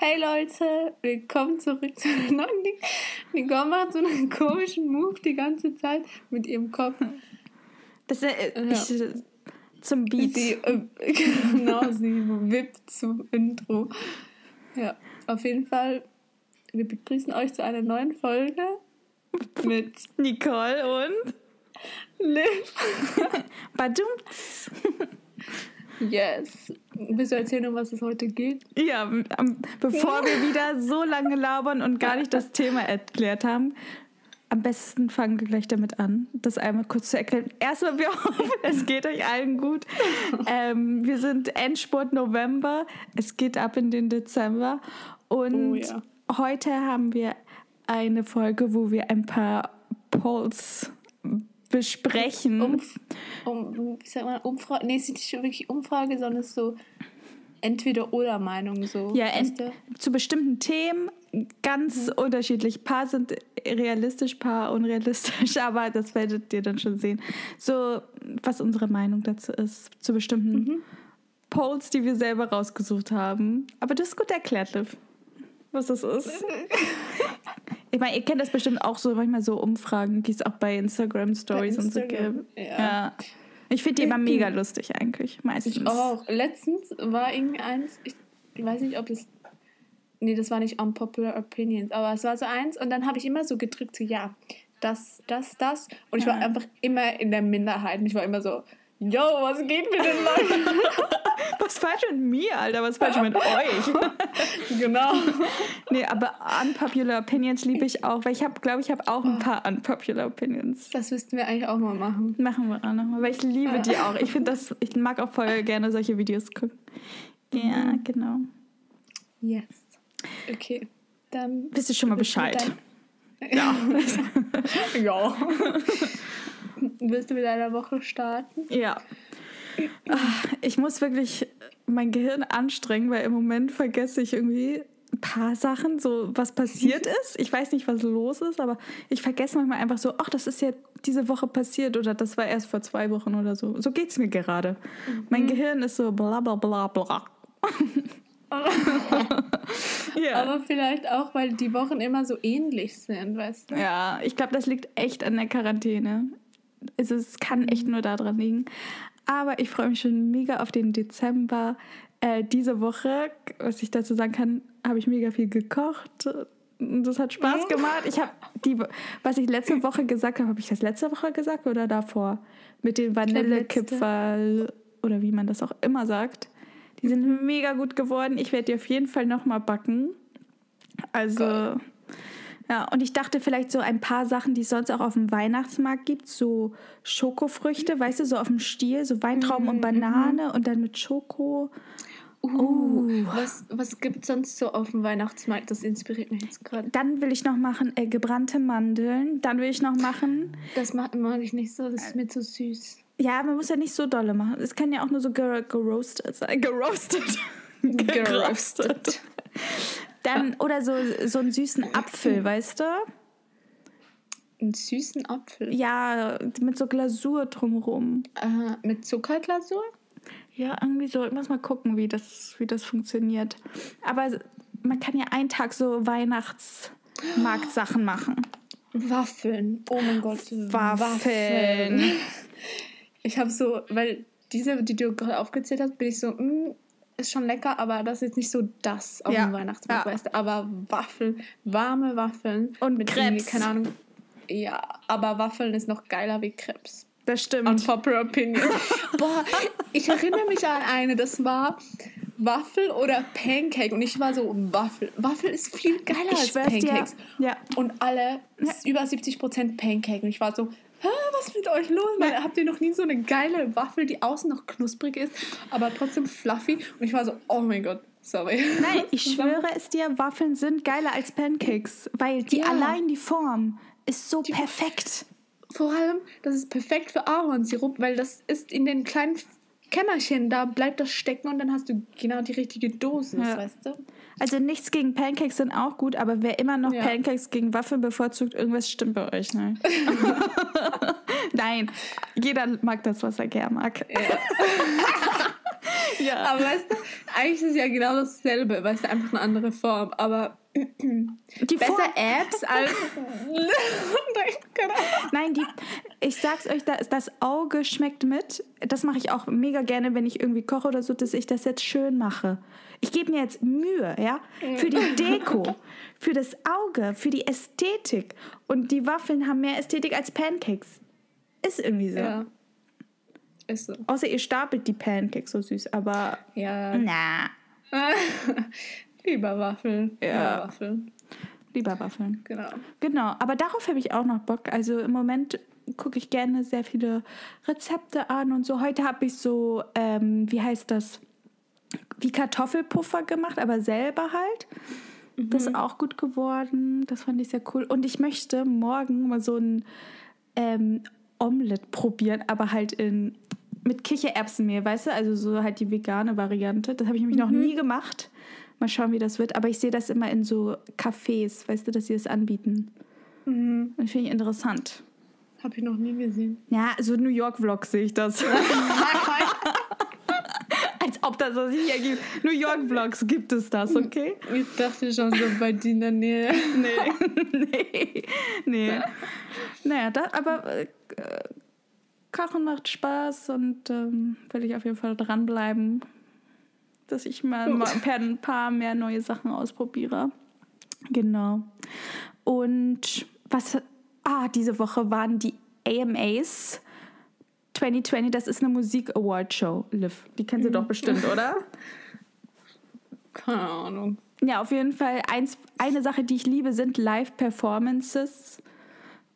Hey Leute, willkommen zurück zu einem neuen Ding. Nicole macht so einen komischen Move die ganze Zeit mit ihrem Kopf. Das ist äh, ich, äh, zum Beat. Sie, äh, genau, sie wippt zum Intro. Ja, auf jeden Fall, wir begrüßen euch zu einer neuen Folge mit Nicole und Liv. Badumts. Yes. Willst du erzählen, um was es heute geht? Ja, am- bevor wir wieder so lange labern und gar nicht das Thema erklärt haben, am besten fangen wir gleich damit an, das einmal kurz zu erklären. Erstmal, wir hoffen, es geht euch allen gut. Ähm, wir sind Endspurt November. Es geht ab in den Dezember. Und Oh ja. heute haben wir eine Folge, wo wir ein paar Polls besprechen. Umf um, wie sagt man, Umfrage? Nee, es ist nicht wirklich Umfrage, sondern es ist so entweder oder Meinung so. Ja, du? zu bestimmten Themen ganz unterschiedlich. Paar sind realistisch, paar unrealistisch, aber das werdet ihr dann schon sehen. So, was unsere Meinung dazu ist, zu bestimmten Polls, die wir selber rausgesucht haben. Aber du hast gut erklärt, Liv, was das ist. Ich meine, ihr kennt das bestimmt auch so, manchmal so Umfragen, die es auch bei Instagram Stories und so Instagram, gibt. ja. Ja. Ich finde die immer mega lustig eigentlich, meistens. Ich auch. Letztens war irgendeins, ich, weiß nicht, ob es. Nee, das war nicht Unpopular Opinions, aber es war so eins und dann habe ich immer so gedrückt, so ja, das, das, das. Und ich war einfach immer in der Minderheit. Und ich war immer so, yo, was geht mit den Leuten? Was ist falsch mit mir, Alter? Was falsch mit euch? genau. Nee, aber Unpopular Opinions liebe ich auch, weil ich habe, glaube ich, habe auch ein paar Unpopular Opinions. Das müssten wir eigentlich auch mal machen. Machen wir auch nochmal, weil ich liebe die auch. Ich finde das, ich mag auch voll gerne solche Videos gucken. Ja, genau. Yes. Okay. Dann. Wisst ihr schon mal Bescheid? Ja. Ja. Willst du mit deiner Woche starten? ja. Ah, Ich muss wirklich mein Gehirn anstrengen, weil im Moment vergesse ich irgendwie ein paar Sachen, so was passiert ist. Ich weiß nicht, was los ist, aber ich vergesse manchmal einfach so, ach, das ist ja diese Woche passiert oder das war erst vor zwei Wochen oder so. So geht es mir gerade. Mein Gehirn ist so bla bla bla bla. ja. Aber vielleicht auch, weil die Wochen immer so ähnlich sind, weißt du? Ja, ich glaube, das liegt echt an der Quarantäne. Also es kann echt nur daran liegen. Aber ich freue mich schon mega auf den Dezember. Äh, diese Woche, was ich dazu sagen kann, habe ich mega viel gekocht. Das hat Spaß gemacht. Ich habe die, was ich letzte Woche gesagt habe, habe ich das letzte Woche gesagt oder davor? Mit den Vanillekipferl oder wie man das auch immer sagt. Die sind mega gut geworden. Ich werde die auf jeden Fall nochmal backen. Also, Geil. Ja, und ich dachte vielleicht so ein paar Sachen, die es sonst auch auf dem Weihnachtsmarkt gibt, so Schokofrüchte, weißt du, so auf dem Stiel, so Weintrauben und Banane und dann mit Schoko. Uh, was, was gibt es sonst so auf dem Weihnachtsmarkt? Das inspiriert mich jetzt gerade. Dann will ich noch machen äh, gebrannte Mandeln. Dann will ich noch machen, Das mag, mag ich nicht so, das ist mir zu süß. ja, man muss ja nicht so dolle machen. Es kann ja auch nur so ger geroastet sein. Geroastet. Geroastet. Dann, oder so, so einen süßen Apfel, weißt du? Einen süßen Apfel. Ja, mit so Glasur drumherum. Aha, mit Zuckerglasur? Ja, irgendwie so. Ich muss mal gucken, wie das, wie das funktioniert. Aber man kann ja einen Tag so Weihnachtsmarktsachen machen. Waffeln. Oh mein Gott. Waffeln. Ich habe so, weil diese, die du gerade aufgezählt hast, bin ich so, mm, ist schon lecker, aber das ist jetzt nicht so das auf Ja, dem Weihnachtsmarkt, ja. weißt du. Aber Waffeln, warme Waffeln. Und mit irgendwie, keine Ahnung. Ja, aber Waffeln ist noch geiler wie Krebs. Das stimmt. Unpopular Opinion. Boah, ich erinnere mich an eine, das war Waffel oder Pancake. Und ich war so, Waffel. Waffel ist viel geiler Ich als schwör's dir. Pancakes. Ja. Und alle, ist über 70% Pancake. Und ich war so, was ist mit euch los? Weil, habt ihr noch nie so eine geile Waffel, die außen noch knusprig ist, aber trotzdem fluffy? Und ich war so, oh mein Gott, sorry. Nein, ich schwöre es dir, Waffeln sind geiler als Pancakes, weil die Ja. allein die Form ist so perfekt. Vor allem, das ist perfekt für Ahornsirup, weil das ist in den kleinen Kämmerchen, da bleibt das stecken und dann hast du genau die richtige Dosis, Ja. weißt du? Also nichts gegen Pancakes sind auch gut, aber wer immer noch Ja. Pancakes gegen Waffeln bevorzugt, irgendwas stimmt bei euch nicht. Nein, jeder mag das, was er gern mag. ja. Aber weißt du, eigentlich ist es ja genau dasselbe, weißt du, einfach eine andere Form. Aber die besser Form Apps als. Nein, die, ich sag's euch, das, das Auge schmeckt mit. Das mache ich auch mega gerne, wenn ich irgendwie koche oder so, dass ich das jetzt schön mache. Ich gebe mir jetzt Mühe, ja, für die Deko, für das Auge, für die Ästhetik. Und die Waffeln haben mehr Ästhetik als Pancakes. Ist irgendwie so. Ja. Ist so. Außer ihr stapelt die Pancakes so süß, aber. Ja. Na. Lieber Waffeln. Ja. Lieber Waffeln. Lieber Waffeln. Genau. Genau, aber darauf habe ich auch noch Bock. Also im Moment gucke ich gerne sehr viele Rezepte an und so. Heute habe ich so, ähm, wie heißt das? Wie Kartoffelpuffer gemacht, aber selber halt. Mhm. Das ist auch gut geworden. Das fand ich sehr cool. Und ich möchte morgen mal so ein ähm, Omelette probieren, aber halt in mit Kichererbsenmehl, weißt du? Also so halt die vegane Variante. Das habe ich nämlich mhm. noch nie gemacht. Mal schauen, wie das wird. Aber ich sehe das immer in so Cafés, weißt du, dass sie das anbieten. Mhm. Das finde ich interessant. Habe ich noch nie gesehen. Ja, so New York-Vlogs sehe ich das. Als ob das was hier gibt. New York-Vlogs gibt es das, okay? Ich dachte schon so bei dir in der Nähe. nee. nee. Nee. Naja, das, aber äh, Kochen macht Spaß und ähm, will ich auf jeden Fall dranbleiben dass ich mal, mal ein paar mehr neue Sachen ausprobiere. Genau. Und was, ah, diese Woche waren die AMAs 2020, das ist eine Musik Award Show, Liv. Die kennen Sie mhm. doch bestimmt, oder? Keine Ahnung. Ja, auf jeden Fall eins, eine Sache, die ich liebe, sind Live-Performances.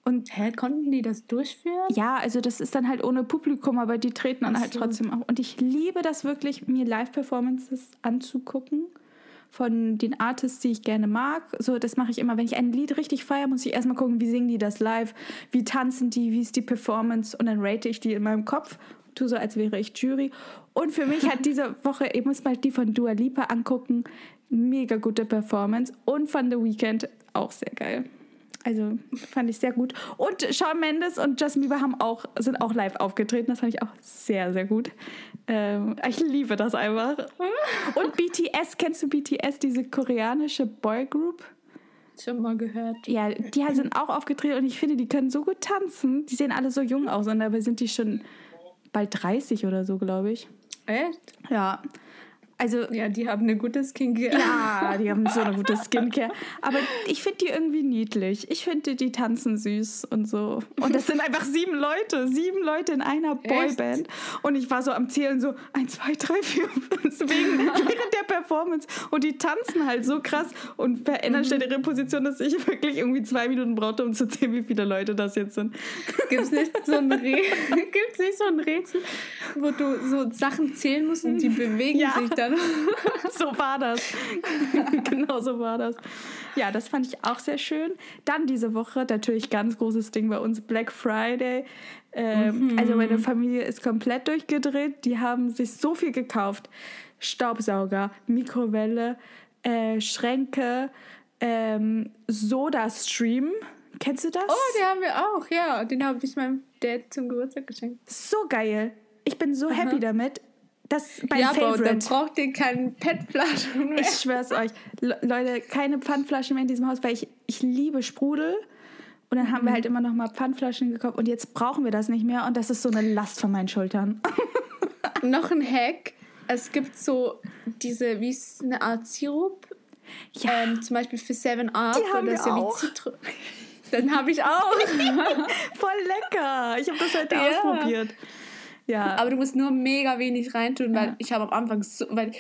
Und Hä, konnten die das durchführen? Ja, also das ist dann halt ohne Publikum, aber die treten dann halt so. halt trotzdem auch. Und ich liebe das wirklich, mir Live-Performances anzugucken von den Artists, die ich gerne mag. So, das mache ich immer. Wenn ich ein Lied richtig feiere, muss ich erstmal gucken, wie singen die das live, wie tanzen die, wie ist die Performance und dann rate ich die in meinem Kopf. Tu so, als wäre ich Jury. Und für mich hat diese Woche, ich muss mal die von Dua Lipa angucken, mega gute Performance und von The Weeknd auch sehr geil. Also fand ich sehr gut. Und Shawn Mendes und Justin Bieber haben auch, sind auch live aufgetreten. Das fand ich auch sehr, sehr gut. Ähm, ich liebe das einfach. Und BTS, kennst du BTS, diese koreanische Boygroup? Schon mal gehört. Ja, die sind auch aufgetreten und ich finde, die können so gut tanzen. Die sehen alle so jung aus und dabei sind die schon bald 30 oder so, glaube ich. Echt? Ja. Also, ja, die haben eine gute Skincare. Ja, die haben so eine gute Skincare. Aber ich finde die irgendwie niedlich. Ich finde, die tanzen süß und so. Und das sind einfach sieben Leute. Sieben Leute in einer Boyband. Und ich war so am Zählen so, eins, zwei, drei, vier, fünf, wegen, während der Performance. Und die tanzen halt so krass und verändern mhm. schnell ihre Position, dass ich wirklich irgendwie zwei Minuten brauchte, um zu zählen, wie viele Leute das jetzt sind. Gibt es nicht, so ein nicht so ein Rätsel, wo du so Sachen zählen musst und die bewegen ja. sich dann? so war das. genau so war das. Ja, das fand ich auch sehr schön. Dann diese Woche natürlich ganz großes Ding bei uns Black Friday. Ähm, mhm. Also meine Familie ist komplett durchgedreht. Die haben sich so viel gekauft. Staubsauger, Mikrowelle, äh, Schränke, ähm, Soda-Stream. Kennst du das? Oh, den haben wir auch, ja. Den habe ich meinem Dad zum Geburtstag geschenkt. So geil. Ich bin so Aha. happy damit. Das mein ja, Favorite. aber dann braucht ihr keine PET-Flaschen mehr. Ich schwör's euch. Le Leute, keine Pfandflaschen mehr in diesem Haus, weil ich, ich liebe Sprudel. Und dann haben wir mhm. halt immer noch mal Pfandflaschen gekauft und jetzt brauchen wir das nicht mehr und das ist so eine Last von meinen Schultern. noch ein Hack. Es gibt so diese, wie ist eine Art Sirup? Ja. Ähm, zum Beispiel für 7-Up. Die haben wir ja auch. Zitro Dann habe ich auch. Voll lecker. Ich habe das heute ja. ausprobiert. Ja. Aber du musst nur mega wenig reintun, weil ja. ich habe am Anfang so, weil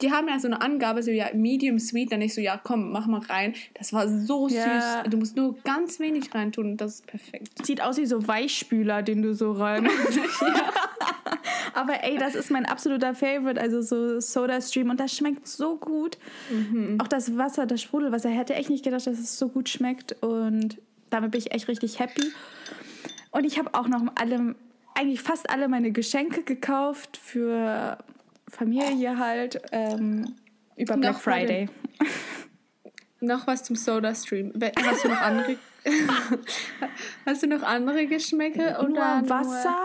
die haben ja so eine Angabe, so ja, medium sweet, dann ich so, ja, komm, mach mal rein. Das war so ja. süß. Du musst nur ganz wenig reintun und das ist perfekt. Sieht aus wie so Weichspüler, den du so rein. ja. Aber ey, das ist mein absoluter Favorite, also so Soda Stream und das schmeckt so gut. Mhm. Auch das Wasser, das Sprudelwasser, hätte echt nicht gedacht, dass es so gut schmeckt und damit bin ich echt richtig happy. Und ich habe auch noch alle eigentlich fast alle meine Geschenke gekauft für Familie halt ähm, über Black noch Friday. noch was zum Soda Stream. Hast du noch andere? hast du noch andere Geschmäcke oder nur Wasser?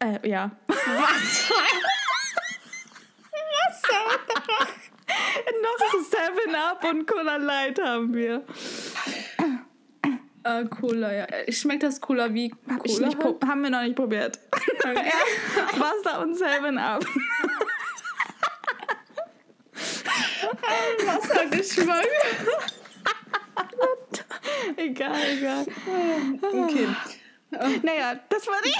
Nur? Äh, ja. Wasser. Noch 7-Up und Cola Light haben wir. Äh, Cola, ja. Schmeckt das Cola wie Hab ich Cola? halt? haben wir noch nicht probiert. Okay. Wasser und 7-Up. Wassergeschmack. egal, egal. Okay. Naja, das war die.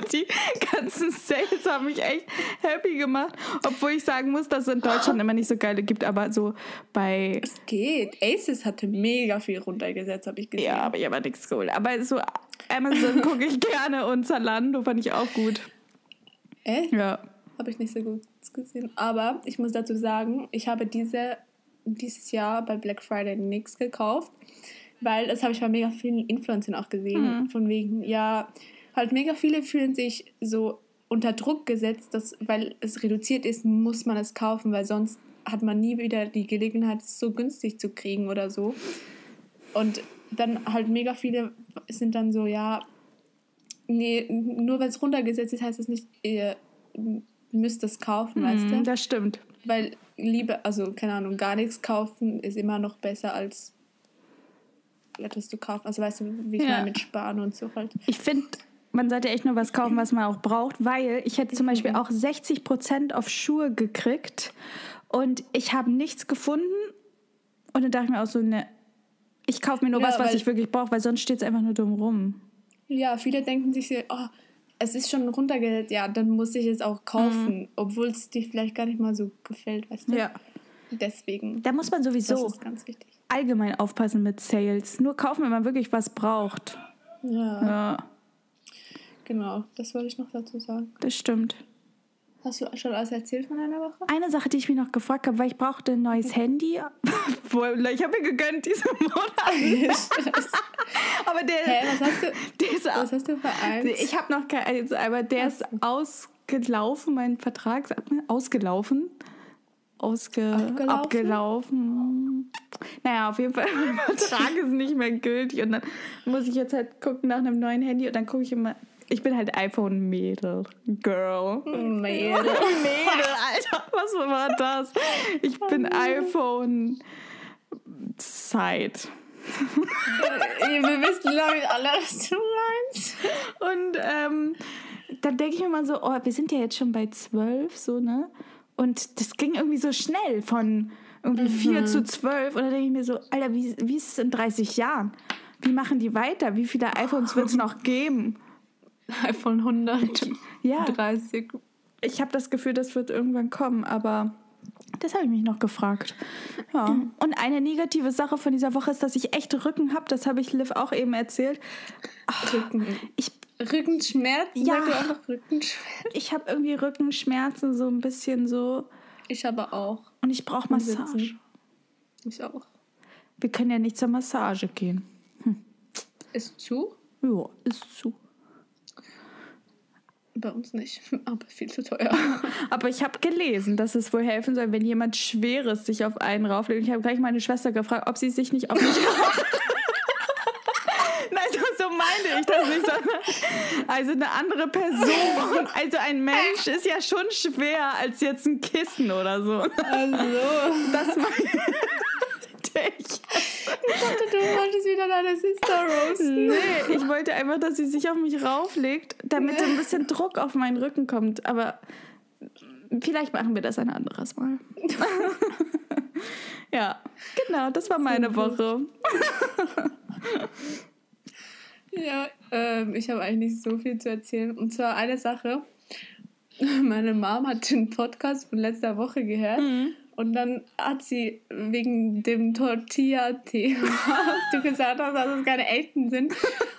Die ganzen Sales haben mich echt happy gemacht. Obwohl ich sagen muss, dass es in Deutschland immer nicht so geile gibt, aber so bei. Es geht. Aces hatte mega viel runtergesetzt, habe ich gesehen. Ja, aber ich habe nichts geholt. Aber so Amazon gucke ich gerne und Zalando fand ich auch gut. Echt? Ja. Habe ich nicht so gut gesehen. Aber ich muss dazu sagen, ich habe diese, dieses Jahr bei Black Friday nichts gekauft, weil das habe ich bei mega vielen Influencern auch gesehen. Von wegen, ja, halt mega viele fühlen sich so unter Druck gesetzt, dass, weil es reduziert ist, muss man es kaufen, weil sonst hat man nie wieder die Gelegenheit, es so günstig zu kriegen oder so. Und dann halt mega viele sind dann so, ja, nee, nur weil es runtergesetzt ist, heißt das nicht, ihr müsst es kaufen, weißt Mhm, du? das stimmt. Weil Liebe, also keine Ahnung, gar nichts kaufen ist immer noch besser als etwas zu kaufen. Also weißt du, wie ich Ja. meine mit Sparen und so halt. Ich finde, man sollte echt nur was kaufen, was man auch braucht, weil ich hätte zum Beispiel auch 60% auf Schuhe gekriegt und ich habe nichts gefunden. Und dann dachte ich mir auch so, ne, ich kaufe mir nur Ja, was, was ich wirklich brauche, weil sonst steht es einfach nur dumm rum. Ja, viele denken sich so, oh, es ist schon runtergesetzt, ja, dann muss ich es auch kaufen, obwohl es dir vielleicht gar nicht mal so gefällt, weißt du? Ja. Deswegen. Da muss man sowieso ist ganz wichtig. allgemein aufpassen mit Sales. Nur kaufen, wenn man wirklich was braucht. Ja, Ja, genau. Das wollte ich noch dazu sagen. das stimmt. Hast du schon alles erzählt von deiner Woche? Eine Sache, die ich mich noch gefragt habe, weil ich brauchte ein neues Handy. Wohl, ich habe mir gegönnt diesen Monat. Aber der, Hä, was hast du, der ist was hast du für eins? Ich habe noch kein, also, aber der ist ausgelaufen, mein Vertrag, ausgelaufen. Ausge, Abgelaufen? abgelaufen. Naja, auf jeden Fall, mein Vertrag ist nicht mehr gültig und dann muss ich jetzt halt gucken nach einem neuen Handy und dann gucke ich immer, ich bin halt iPhone-Mädel, Girl. Mädel. Mädel, Alter, was war das? Ich bin iPhone Zeit. Wir wissen, glaube ich, alle, was du meinst. Und ähm, dann denke ich mir mal so, oh, wir sind ja jetzt schon bei zwölf, so, ne? Und das ging irgendwie so schnell von irgendwie vier zu zwölf. Und dann denke ich mir so, Alter, wie, wie ist es in 30 Jahren? Wie machen die weiter? Wie viele iPhones wird es noch geben? iPhone 130. Ja, ich habe das Gefühl, das wird irgendwann kommen, aber das habe ich mich noch gefragt. Ja. Und eine negative Sache von dieser Woche ist, dass ich echt Rücken habe. Das habe ich Liv auch eben erzählt. Rücken. Ich, Rückenschmerzen? Ja. Rückenschmerzen? ich habe irgendwie Rückenschmerzen, so ein bisschen so. Ich aber auch. Und ich brauche Massage. Sitzen. Ich auch. Wir können ja nicht zur Massage gehen. Ist zu? Ja, ist zu. Bei uns nicht. Aber viel zu teuer. Aber ich habe gelesen, dass es wohl helfen soll, wenn jemand Schweres sich auf einen rauflegt. Ich habe gleich meine Schwester gefragt, ob sie sich nicht auf mich Nein, so, so meine ich das nicht, sondern also eine andere Person. Also ein Mensch ist ja schon schwer als jetzt ein Kissen oder so. Also. Das meinte ich. Ich dachte, du wolltest wieder deine Sister roasten. Nee, ich wollte einfach, dass sie sich auf mich rauflegt, damit so ein bisschen Druck auf meinen Rücken kommt. Aber vielleicht machen wir das ein anderes Mal. ja, genau, das war meine Woche. Ja, ähm, ich habe eigentlich nicht so viel zu erzählen. Und zwar eine Sache. Meine Mom hat den Podcast von letzter Woche gehört. Und dann hat sie wegen dem Tortilla-Thema, was du gesagt hast, dass es keine echten sind.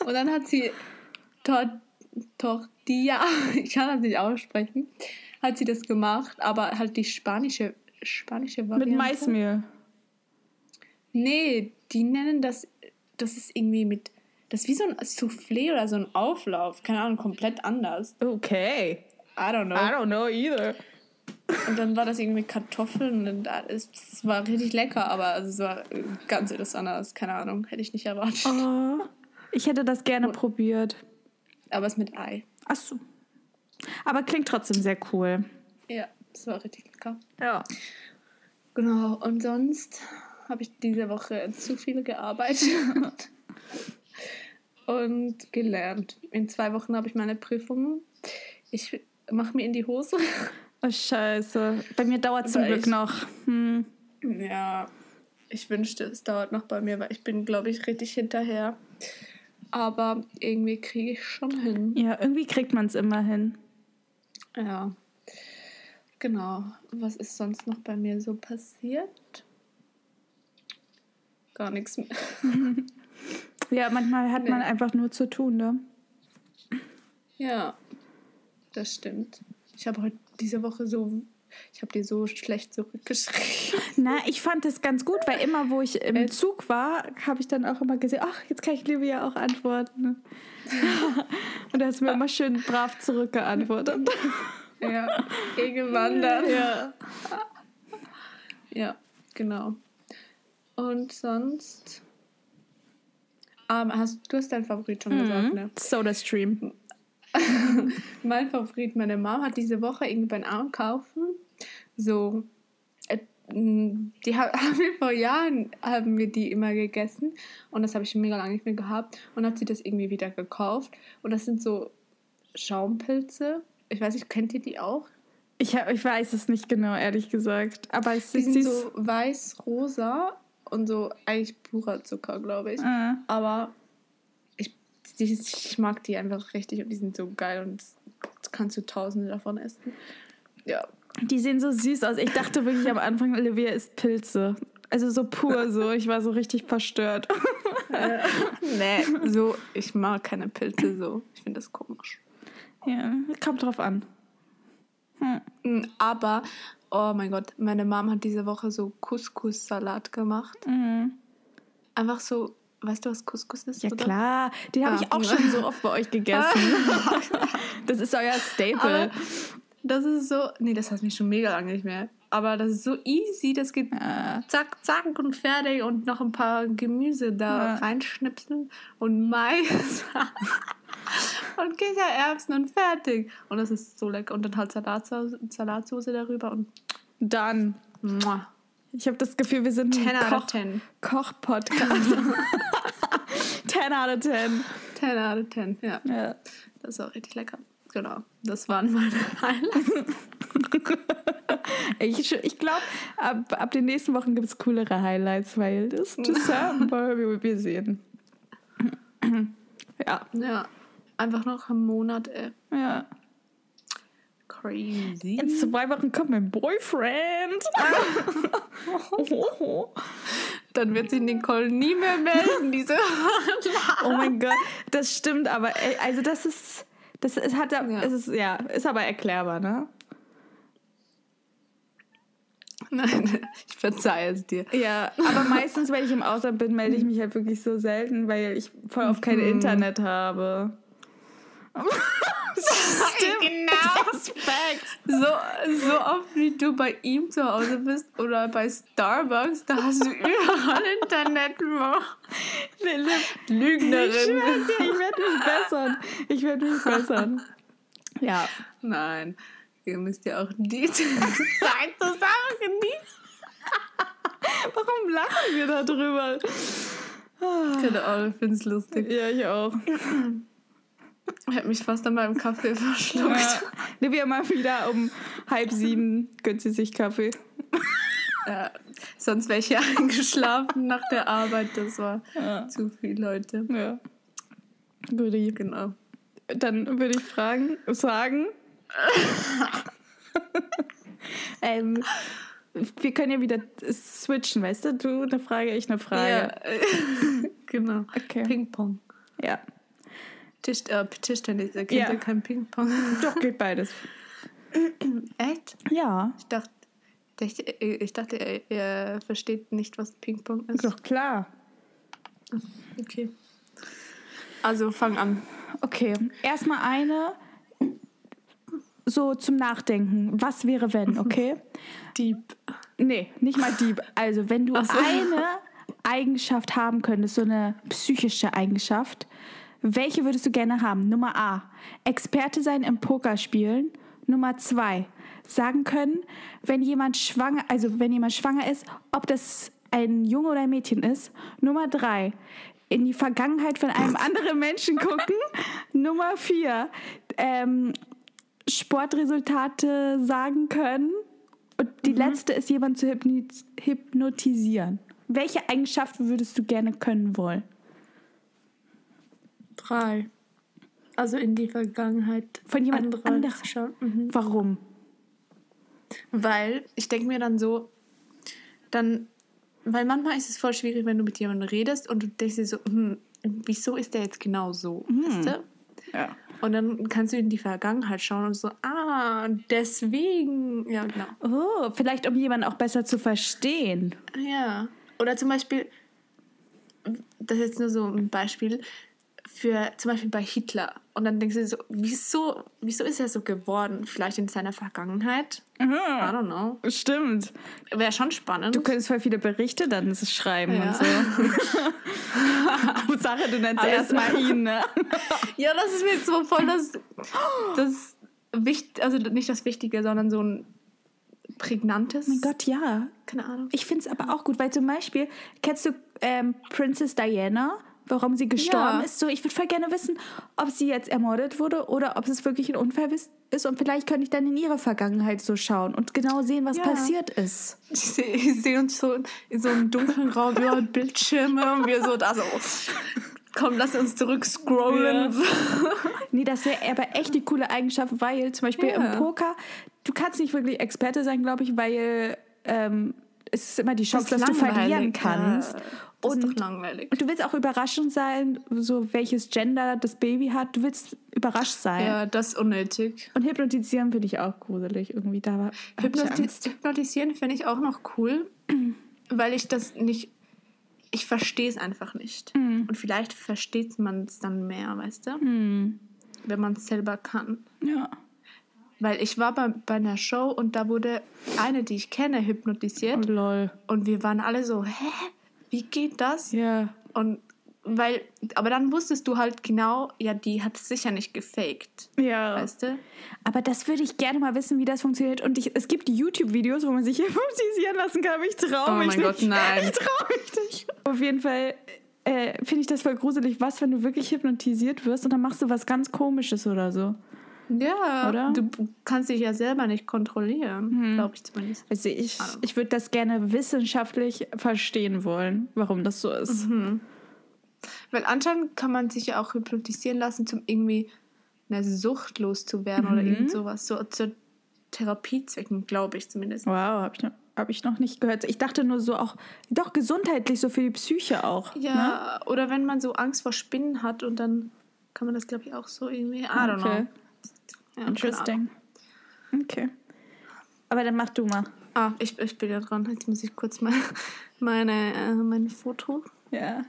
Und dann hat sie Tor Tortilla, ich kann das nicht aussprechen, hat sie das gemacht, aber halt die spanische, spanische Variante. Mit Maismehl. Nee, die nennen das, das ist irgendwie mit, das ist wie so ein Soufflé oder so ein Auflauf. Keine Ahnung, komplett anders. Okay. I don't know. I don't know either. Und dann war das irgendwie mit Kartoffeln und da- es es war richtig lecker, aber also es war ganz etwas anderes. Keine Ahnung, hätte ich nicht erwartet. Oh, ich hätte das gerne probiert. Aber es mit Ei. Ach so. Aber klingt trotzdem sehr cool. Ja, das war richtig lecker. Ja. Genau, und sonst habe ich diese Woche zu viel gearbeitet und gelernt. In zwei Wochen habe ich meine Prüfungen. Ich mache mir in die Hose. Oh, scheiße. Bei mir dauert zum Glück ich- noch. Hm. Ja, ich wünschte, es dauert noch bei mir, weil ich bin, glaube ich, richtig hinterher. Aber irgendwie kriege ich schon hin. Ja, irgendwie kriegt man es immer hin. Ja. Genau. Was ist sonst noch bei mir so passiert? Gar nichts mehr. Ja, manchmal hat man Nee. einfach nur zu tun, ne? Ja, das stimmt. Ich habe heute diese Woche so, ich habe dir so schlecht zurückgeschrieben. Na, ich fand es ganz gut, weil immer, wo ich im Äh. Zug war, habe ich dann auch immer gesehen, ach, jetzt kann ich Livia auch antworten. Und da hast du mir immer schön brav zurückgeantwortet. Ja, irgendwann dann. Ja. Ja, genau. Und sonst. Ähm, hast, du hast deinen Favorit schon gesagt, ne? Soda Stream. Mein Favorit, meine Mom hat diese Woche irgendwie beim Einkaufen so. Äh, mh, die ha- haben wir vor Jahren haben wir die immer gegessen und das habe ich schon mega lange nicht mehr gehabt und hat sie das irgendwie wieder gekauft und das sind so Schaumpilze. Ich weiß nicht, kennt ihr die auch? Ich, ich weiß es nicht genau, ehrlich gesagt. Aber es Die sind so weiß-rosa und so eigentlich purer Zucker, glaube ich. Äh. Aber die, ich mag die einfach richtig und die sind so geil und kannst du tausende davon essen. Ja. Die sehen so süß aus. Ich dachte wirklich am Anfang, Olivia isst Pilze. Also so pur so. Ich war so richtig verstört. nee, so, ich mag keine Pilze so. Ich finde das komisch. ja, kommt drauf an. Mm, Aber, oh mein Gott, meine Mom hat diese Woche so Couscous-Salat gemacht. Mhm. Einfach so, weißt du, was Couscous ist? Ja oder? klar, den habe Ja. ich auch schon so oft bei euch gegessen. das ist euer Staple. Aber das ist so, nee, das hat mich schon mega lange nicht mehr. Aber das ist so easy, das geht Ja. zack, zack und fertig und noch ein paar Gemüse da Ja. reinschnipseln und Mais und Kichererbsen und fertig. Und das ist so lecker. Und dann halt Salatsauce darüber und Dann. muah. Ich habe das Gefühl, wir sind 10 ein out of Koch 10. Koch-Podcast. 10 out of 10. 10 out of 10, ja. Ja. Das war richtig lecker. Genau, das waren meine Highlights. Ich, ich glaube, ab, ab den nächsten Wochen gibt es coolere Highlights, weil das Dezember, wir, wir sehen. Ja, Ja, einfach noch einen Monat, ey. ja. Crazy. In zwei Wochen kommt mein Boyfriend. Dann wird sich Nicole nie mehr melden, diese Oh mein Gott, das stimmt, aber also das ist, das ist, hat, ja. Es ist, ja, ist aber erklärbar, ne? Nein, ich verzeihe es dir. Ja, aber meistens, wenn ich im Ausland bin, melde ich mich halt wirklich so selten, weil ich voll auf kein Internet habe. Stimmt, genau. Respekt. So, so oft wie du bei ihm zu Hause bist oder bei Starbucks, da hast du überall Internet. Philipp, ich Lügnerin. dir, ich werde mich bessern. Ich werde mich bessern. Ja. Nein, ihr müsst ja auch die Zeit zusammen genießen. Warum lachen wir da drüber? Keine Ahnung, ich finde es lustig. Ja, ich auch. Ich habe mich fast an meinem Kaffee verschluckt. Ja. Livia mal wieder um halb sieben gönnt sie sich Kaffee. Ja, sonst wäre ich ja eingeschlafen nach der Arbeit. Das war Ja. zu viel, Leute. Ja. Guti. Genau. Dann würde ich fragen, sagen. ähm, wir können ja wieder switchen, weißt du? Du eine Frage, ich eine Frage. Ja, genau. Okay. Ping-Pong. Ja. Tisch, äh, Tischtennis, er kennt Ja. ja kein Ping-Pong. Doch, geht beides. Echt? Ja. Ich dachte, ich, ich dachte er, er versteht nicht, was Ping-Pong ist. Doch, klar. Okay. Also fang an. Okay. Erstmal eine so zum Nachdenken. Was wäre, wenn, okay? Dieb. Nee, nicht mal Dieb. Also, wenn du so. eine Eigenschaft haben könntest, so eine psychische Eigenschaft, Welche würdest du gerne haben? Nummer A. Experte sein im Pokerspielen. Nummer zwei. Sagen können, wenn jemand schwanger, also wenn jemand schwanger ist, ob das ein Junge oder ein Mädchen ist. Nummer drei. In die Vergangenheit von einem anderen Menschen gucken. Nummer vier. Ähm, Sportresultate sagen können. Und die letzte ist, jemand zu hypnotisieren. Welche Eigenschaften würdest du gerne können wollen? Drei. Also in die Vergangenheit Von jemand anderer schauen. Mhm. Warum? Weil ich denke mir dann so, dann, weil manchmal ist es voll schwierig, wenn du mit jemandem redest und du denkst dir so, hm, wieso ist der jetzt genau so? Weißt du? Ja. Und dann kannst du in die Vergangenheit schauen und so, ah, deswegen. Ja, genau. Oh, vielleicht um jemanden auch besser zu verstehen. Ja. Oder zum Beispiel, das ist jetzt nur so ein Beispiel, für zum Beispiel bei Hitler. Und dann denkst du so, wieso, wieso ist er so geworden? Vielleicht in seiner Vergangenheit? I don't know. Stimmt. Wäre schon spannend. Du könntest voll viele Berichte dann schreiben Ja. und so. Hauptsache, du nennst erstmal ihn, ne? ja, das ist mir jetzt so voll das, das Wicht, also nicht das Wichtige, sondern so ein prägnantes. Mein Gott, ja. Keine Ahnung. Ich finde es aber auch gut, weil zum Beispiel, kennst du ähm, Princess Diana? Warum sie gestorben Ja. ist? So, ich würde voll gerne wissen, ob sie jetzt ermordet wurde oder ob es wirklich ein Unfall ist. Und vielleicht könnte ich dann in ihre Vergangenheit so schauen und genau sehen, was Ja. passiert ist. Ich sehe seh uns so in so einem dunklen Raum über Bildschirme und wir so da so. Komm, lass uns zurück scrollen. Nee, das wäre aber echt die coole Eigenschaft, weil zum Beispiel Ja. im Poker, du kannst nicht wirklich Experte sein, glaube ich, weil ähm, es ist immer die Chance, dass du verlieren kannst. Ja, das ist Und- doch langweilig. Und du willst auch überraschend sein, so welches Gender das Baby hat. Du willst überrascht sein. Ja, das ist unnötig. Und hypnotisieren finde ich auch gruselig. Irgendwie da hab ich Hypnoti Angst. Hypnotisieren finde ich auch noch cool, weil ich das nicht. Ich verstehe es einfach nicht. Mhm. Und vielleicht versteht man es dann mehr, weißt du? Hm. Wenn man es selber kann. Ja. Weil ich war bei, bei einer Show und da wurde eine, die ich kenne, hypnotisiert. Oh, lol. Und wir waren alle so, hä? Wie geht das? Ja. Und weil, aber dann wusstest du halt genau, ja, die hat sicher nicht gefaked. Ja. Weißt du? Aber das würde ich gerne mal wissen, wie das funktioniert. Und ich, es gibt YouTube-Videos, wo man sich hypnotisieren lassen kann, aber ich traue Oh mich mein nicht. Gott, nein. Ich traue mich nicht. Auf jeden Fall äh, finde ich das voll gruselig. Was, wenn du wirklich hypnotisiert wirst und dann machst du was ganz Komisches oder so? Ja, Oder? du kannst dich ja selber nicht kontrollieren, glaube ich zumindest. Also ich, ich würde das gerne wissenschaftlich verstehen wollen, warum das so ist. Weil anscheinend kann man sich ja auch hypnotisieren lassen, zum irgendwie einer Sucht loszuwerden oder irgend sowas. So zur Therapiezwecken, glaube ich zumindest. Wow, habe ich, noch- hab ich noch nicht gehört. Ich dachte nur so auch, doch gesundheitlich, so für die Psyche auch. Ne? Ja, oder wenn man so Angst vor Spinnen hat und dann kann man das, glaube ich, auch so irgendwie. I don't Okay. know. Ja. Interesting. Okay. Aber dann mach du mal. Ah, ich, ich bin ja dran. Jetzt muss ich kurz mal meine, äh, mein Foto. Ja.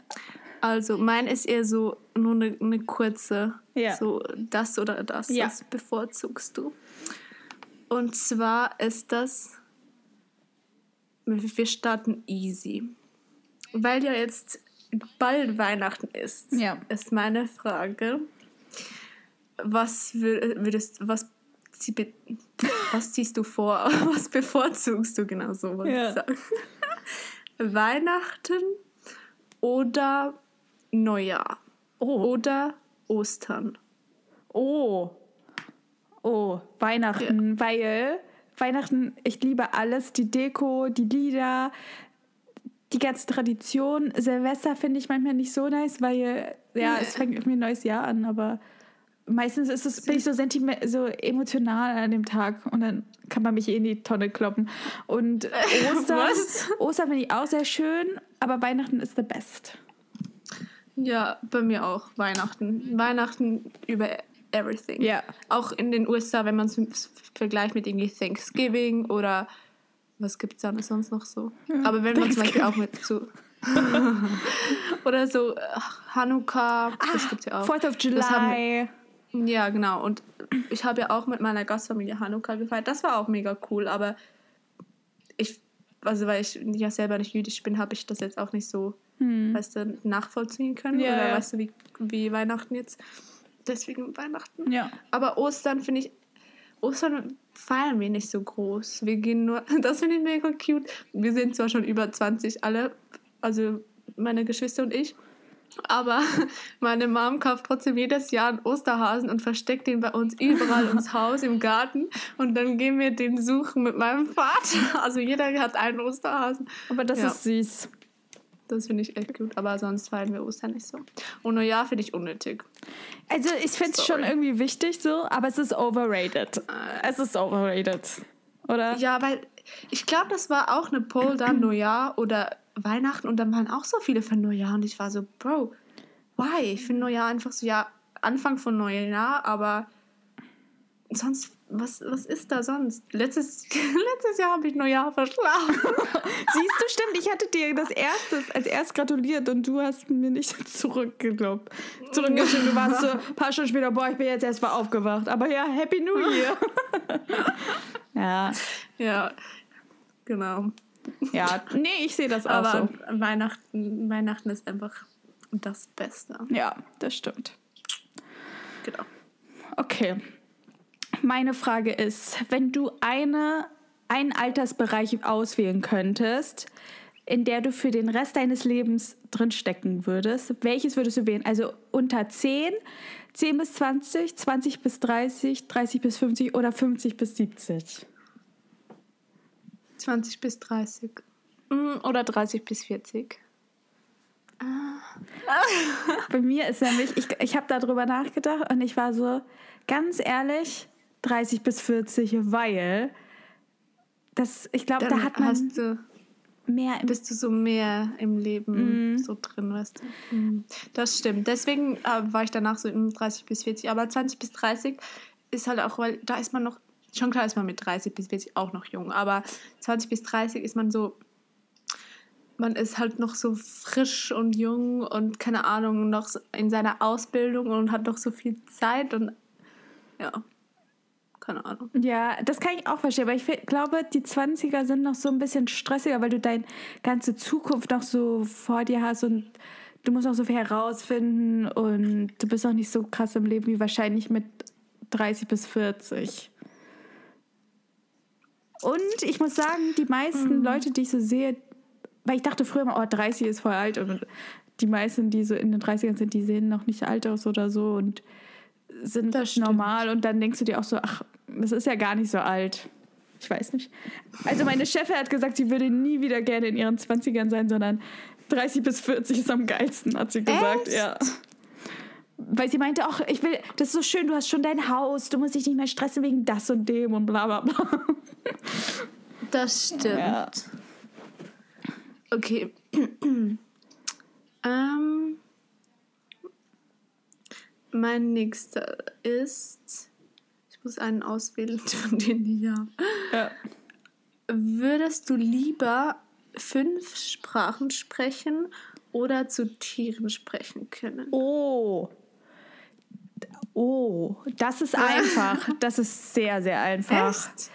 Also, mein ist eher so nur eine, eine kurze. Ja. So das oder das. Ja. Was bevorzugst du? Und zwar ist das. Wir starten easy. Weil ja jetzt bald Weihnachten ist, Ja. ist meine Frage. Was wür- würdest was, was ziehst du vor? Was bevorzugst du genau so, Ja. Weihnachten oder Neujahr Oh. oder Ostern. Oh. Oh, Weihnachten, weil Weihnachten, ich liebe alles, die Deko, die Lieder, die ganze Tradition. Silvester finde ich manchmal nicht so nice, weil ja, es fängt irgendwie ein neues Jahr an, aber meistens ist es, bin ich so, so emotional an dem Tag und dann kann man mich eh in die Tonne kloppen. Und Ostern? Ostern finde ich auch sehr schön, aber Weihnachten ist the best. Ja, bei mir auch Weihnachten. Weihnachten über everything. Ja. Auch in den USA, wenn man es vergleicht mit irgendwie Thanksgiving oder was gibt es da sonst noch so? Aber wenn man zum Beispiel auch mit so oder so äh, Hanukkah, das gibt's ja auch. Fourth of July. Ja, genau. Und ich habe ja auch mit meiner Gastfamilie Hanukkah gefeiert. Das war auch mega cool, aber ich, also weil ich ja selber nicht jüdisch bin, habe ich das jetzt auch nicht so weißt du, nachvollziehen können. Ja, oder ja. weißt du, wie, wie Weihnachten jetzt. Deswegen Weihnachten. Ja. Aber Ostern finde ich, Ostern feiern wir nicht so groß. Wir gehen nur, das finde ich mega cute. Wir sind zwar schon über 20 alle, also meine Geschwister und ich, aber meine Mom kauft trotzdem jedes Jahr einen Osterhasen und versteckt den bei uns überall ums Haus, im Garten. Und dann gehen wir den suchen mit meinem Vater. Also jeder hat einen Osterhasen. Aber das Ja. ist süß. Das finde ich echt gut. Aber sonst feiern wir Ostern nicht so. Und Neujahr finde ich unnötig. Also ich finde es schon irgendwie wichtig so, aber es ist overrated. Es ist overrated. Oder? Ja, weil ich glaube, das war auch eine Poll dann Neujahr oder Weihnachten und dann waren auch so viele für Neujahr und ich war so, Bro, why? Ich finde Neujahr einfach so, ja, Anfang von Neujahr, aber sonst, was, was ist da sonst? Letztes, letztes Jahr habe ich Neujahr verschlafen. Siehst du, stimmt, ich hatte dir das erste, als erst gratuliert und du hast mir nicht zurückgeglaubt. Zurückgeschrieben, du warst so ein paar Stunden später, boah, ich bin jetzt erst mal aufgewacht. Aber ja, Happy New Year. ja, ja, genau. Ja, nee, ich sehe das auch Aber so. Weihnachten, Weihnachten ist einfach das Beste. Ja, das stimmt. Genau. Okay. Meine Frage ist, wenn du eine, einen Altersbereich auswählen könntest, in der du für den Rest deines Lebens drinstecken würdest, welches würdest du wählen? Also unter 10, 10 bis 20, 20 bis 30, 30 bis 50 oder 50 bis 70? 20 bis 30. Mm, Oder 30 bis 40. Bei mir ist nämlich, ich, ich habe darüber nachgedacht und ich war so, ganz ehrlich, 30 bis 40, weil das, ich glaube, da hat man hast du, mehr im bist du so mehr im Leben Mhm. so drin, weißt du. Mhm. Das stimmt. Deswegen äh, war ich danach so im 30 bis 40. Aber 20 bis 30 ist halt auch, weil da ist man noch, schon klar ist man mit 30 bis 40 auch noch jung, aber 20 bis 30 ist man so, man ist halt noch so frisch und jung und keine Ahnung, noch in seiner Ausbildung und hat noch so viel Zeit und ja, keine Ahnung. Ja, das kann ich auch verstehen, aber ich glaube, die 20er sind noch so ein bisschen stressiger, weil du deine ganze Zukunft noch so vor dir hast und du musst noch so viel herausfinden und du bist noch nicht so krass im Leben wie wahrscheinlich mit 30 bis 40. Und ich muss sagen, die meisten Leute, die ich so sehe, weil ich dachte früher immer, oh, 30 ist voll alt und die meisten, die so in den 30ern sind, die sehen noch nicht alt aus oder so und sind Das normal und dann denkst du dir auch so, ach, das ist ja gar nicht so alt. Ich weiß nicht. Also meine Chefin hat gesagt, sie würde nie wieder gerne in ihren 20ern sein, sondern 30 bis 40 ist am geilsten, hat sie gesagt. Echt? Ja. Weil sie meinte auch, ich will, das ist so schön, du hast schon dein Haus, du musst dich nicht mehr stressen wegen das und dem und bla bla bla. Das stimmt. Ja. Okay. ähm, mein nächster ist. Ich muss einen auswählen von denen ich habe. Ja. Würdest du lieber fünf Sprachen sprechen oder zu Tieren sprechen können? Oh. Oh, das ist einfach. Das ist sehr, sehr einfach. Echt?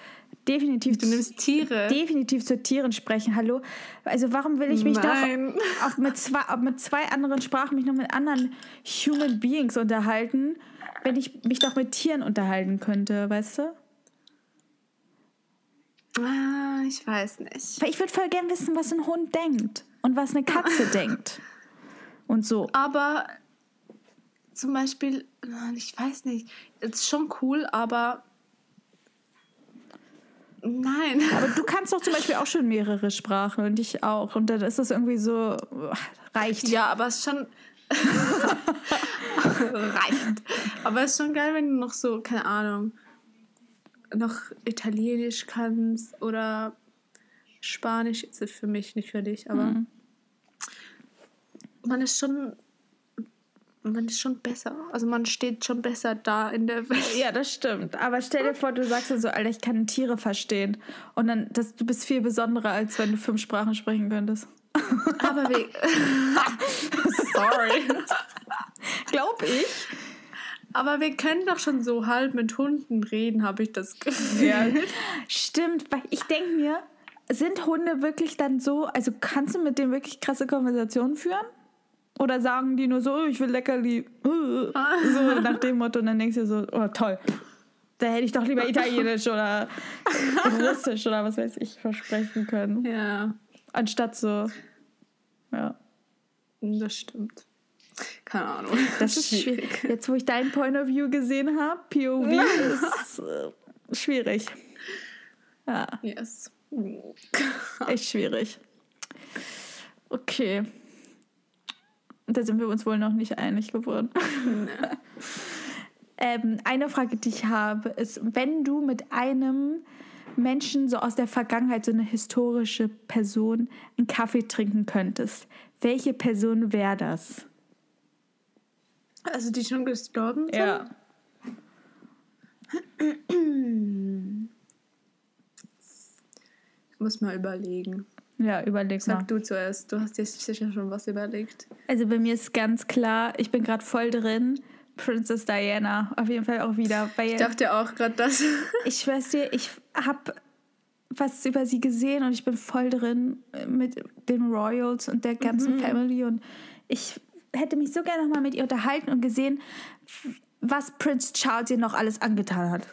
Definitiv. Du nimmst Tiere? definitiv zu Tieren sprechen. Hallo. Also warum will ich mich Nein. doch auch mit zwei, auch mit zwei anderen Sprachen mich noch mit anderen Human Beings unterhalten, wenn ich mich doch mit Tieren unterhalten könnte, weißt du? Ah, ich weiß nicht. Weil ich würde voll gern wissen, was ein Hund denkt und was eine Katze denkt. Und so. Aber zum Beispiel, ich weiß nicht, ist schon cool, aber nein. Aber du kannst doch zum Beispiel auch schon mehrere Sprachen und ich auch. Und dann ist das irgendwie so, reicht. Ja, aber es ist schon. reicht. Aber es ist schon geil, wenn du noch so, keine Ahnung, noch Italienisch kannst oder Spanisch ist es für mich, nicht für dich, aber Mhm. man ist schon. Man ist schon besser. Also man steht schon besser da in der Welt. Ja, das stimmt. Aber stell dir vor, du sagst dann so, Alter, ich kann Tiere verstehen. Und dann, das, du bist viel besonderer, als wenn du fünf Sprachen sprechen könntest. Aber wir. Sorry. Glaub ich. Aber wir können doch schon so halb mit Hunden reden, habe ich das Gefühl. Ja. Stimmt, weil ich denke mir, sind Hunde wirklich dann so, also kannst du mit denen wirklich krasse Konversationen führen? Oder sagen die nur so, oh, ich will Leckerli, so nach dem Motto und dann denkst du so, oh toll, da hätte ich doch lieber Italienisch oder Russisch oder was weiß ich versprechen können. Ja, Anstatt so, ja. das stimmt. Keine Ahnung. Das ist schwierig. Jetzt, wo ich dein Point of View gesehen habe, POV, ist äh, schwierig. Ja, Yes. echt schwierig. Okay. Da sind wir uns wohl noch nicht einig geworden. ähm, eine Frage, die ich habe, ist, wenn du mit einem Menschen so aus der Vergangenheit, so eine historische Person, einen Kaffee trinken könntest, welche Person wäre das? Also die schon gestorben sind? Ja. Ich muss mal überlegen. Ja, überleg mal. Sag du zuerst. Du hast dir sicher schon was überlegt. Also bei mir ist ganz klar, ich bin gerade voll drin. Princess Diana, auf jeden Fall auch wieder. Ich dachte auch gerade das. ich schwör's dir, ich habe was über sie gesehen und ich bin voll drin mit den Royals und der ganzen Family und ich hätte mich so gerne nochmal mit ihr unterhalten und gesehen, was Prince Charles ihr noch alles angetan hat.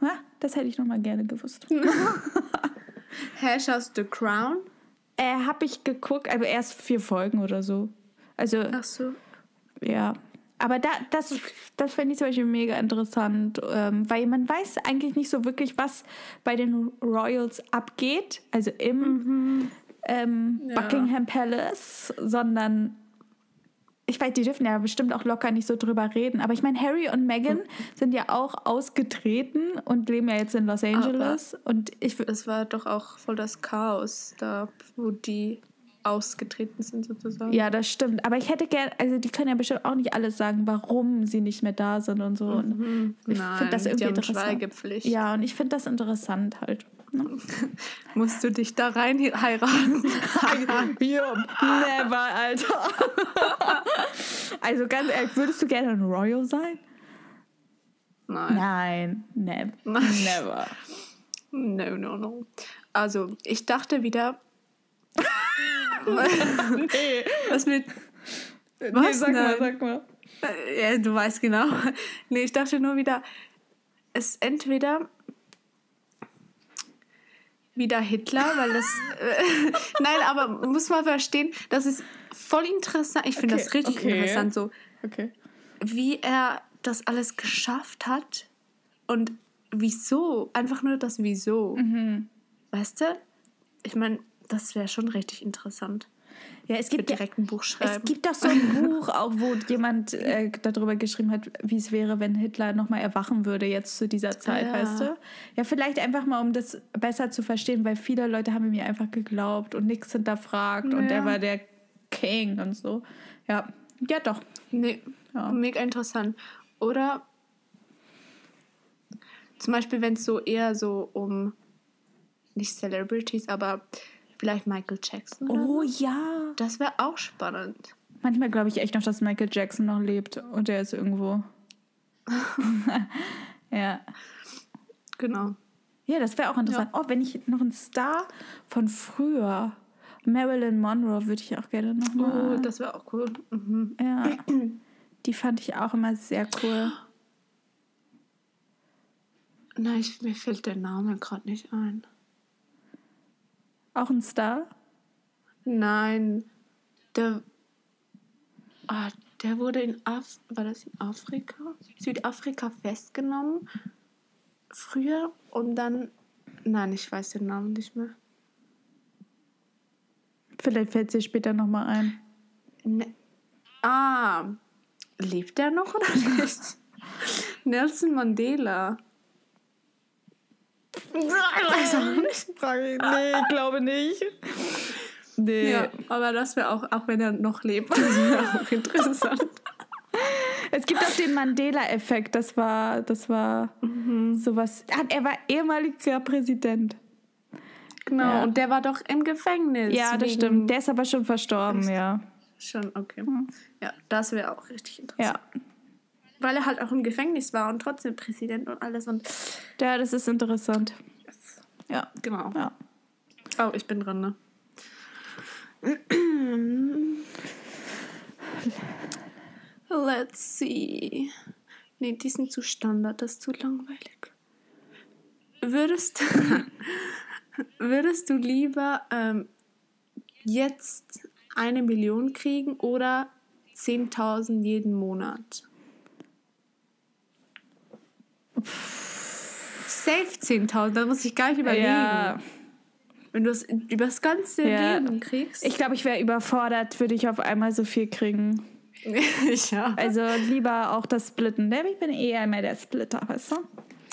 Ja, das hätte ich nochmal gerne gewusst. Hä, schaust du The Crown? Äh, habe ich geguckt, aber erst vier Folgen oder so. Also Ach so. Ja, aber da, das, das fände ich zum Beispiel mega interessant, ähm, weil man weiß eigentlich nicht so wirklich, was bei den Royals abgeht, also im ähm, Ja. Buckingham Palace, sondern ich weiß, die dürfen ja bestimmt auch locker nicht so drüber reden, aber ich meine, Harry und Meghan sind ja auch ausgetreten und leben ja jetzt in Los Angeles und ich, Das war doch auch voll das Chaos da, wo die ausgetreten sind sozusagen. ja, das stimmt, aber ich hätte gern, also die können ja bestimmt auch nicht alles sagen, warum sie nicht mehr da sind und so. Und ich finde das die irgendwie haben interessant. Schweigepflicht. Ja, und ich finde das interessant halt. Musst du dich da rein heiraten? Never, Alter. also ganz ehrlich, würdest du gerne ein Royal sein? Nein. Nein, ne never. No, no, no. Also, ich dachte wieder, Nee, was mit. nee Was? sag mal, Nein. sag mal. Äh, Ja, du weißt genau. Nee, ich dachte nur wieder, es entweder wieder Hitler, weil das. Äh, nein, aber muss man verstehen, das ist voll interessant. Ich finde Okay, das richtig okay. interessant, so Okay. wie er das alles geschafft hat und wieso. Einfach nur das Wieso. Mhm. Weißt du? Ich meine, das wäre schon richtig interessant. Ja, es gibt direkt ein Buch es schreiben. gibt doch so ein Buch auch, wo jemand äh, darüber geschrieben hat, wie es wäre, wenn Hitler nochmal erwachen würde jetzt zu dieser Zeit, Ja. weißt du? Ja, vielleicht einfach mal, um das besser zu verstehen, weil viele Leute haben mir einfach geglaubt und nichts hinterfragt und Ja. der war der King und so. Ja, ja doch. Nee, Ja. mega interessant. Oder zum Beispiel, wenn es so eher so um nicht Celebrities, aber vielleicht Michael Jackson. Oh ja. Das wäre auch spannend. Manchmal glaube ich echt noch, dass Michael Jackson noch lebt und der ist irgendwo. ja. Genau. Ja, das wäre auch interessant. Oh, wenn ich noch einen Star von früher, Marilyn Monroe, würde ich auch gerne Oh, nochmal. das wäre auch cool. Mhm. ja. Die fand ich auch immer sehr cool. Nein, ich, mir fällt der Name gerade nicht ein. Auch ein Star? Nein, der, ah, der wurde in Af war das in Afrika? Südafrika festgenommen. Früher und dann. Nein, ich weiß den Namen nicht mehr. Vielleicht fällt sie später nochmal ein. Ne ah, lebt der noch oder nicht? Nelson Mandela. Weiß auch nicht. Nee, ich glaube nicht. Nee. Ja, aber das wäre auch, auch wenn er noch lebt, das wäre auch interessant. Es gibt auch den Mandela-Effekt. Das war, das war sowas. Ah, Er war ehemaliger Präsident. Genau, Ja. und der war doch im Gefängnis. Ja, das stimmt. Der ist aber schon verstorben, ja. Schon, okay. Ja, das wäre auch richtig interessant. Ja. Weil er halt auch im Gefängnis war und trotzdem Präsident und alles und. Ja, das ist interessant. Ja. Genau. Ja. Oh, ich bin dran, ne? Let's see. Nee, die sind zu Standard, das ist zu langweilig. Würdest, würdest du lieber ähm, jetzt eine Million kriegen oder 10.000 jeden Monat? Safe 10.000, da muss ich gar nicht überlegen. Ja. Wenn du es über das ganze Ja. Leben kriegst. Ich glaube, ich wäre überfordert, würde ich auf einmal so viel kriegen. ja. Also lieber auch das Splitten. Ich bin eher mehr der Splitter, weißt du?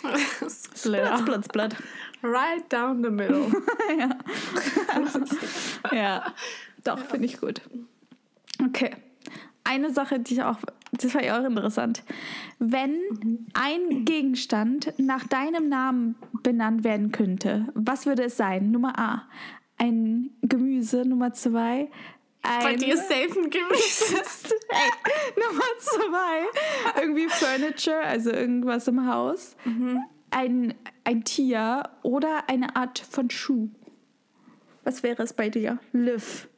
Split, split, split. Right down the middle. Ja, doch, finde ich gut. Okay. Eine Sache, die ich auch, das war ja auch interessant. Wenn ein Gegenstand nach deinem Namen benannt werden könnte, was würde es sein? Nummer A, ein Gemüse. Nummer zwei, ein... Bei dir ist safe ein Gemüse. Nummer zwei, irgendwie Furniture, also irgendwas im Haus. Ein, ein Tier oder eine Art von Schuh. Was wäre es bei dir? Liv.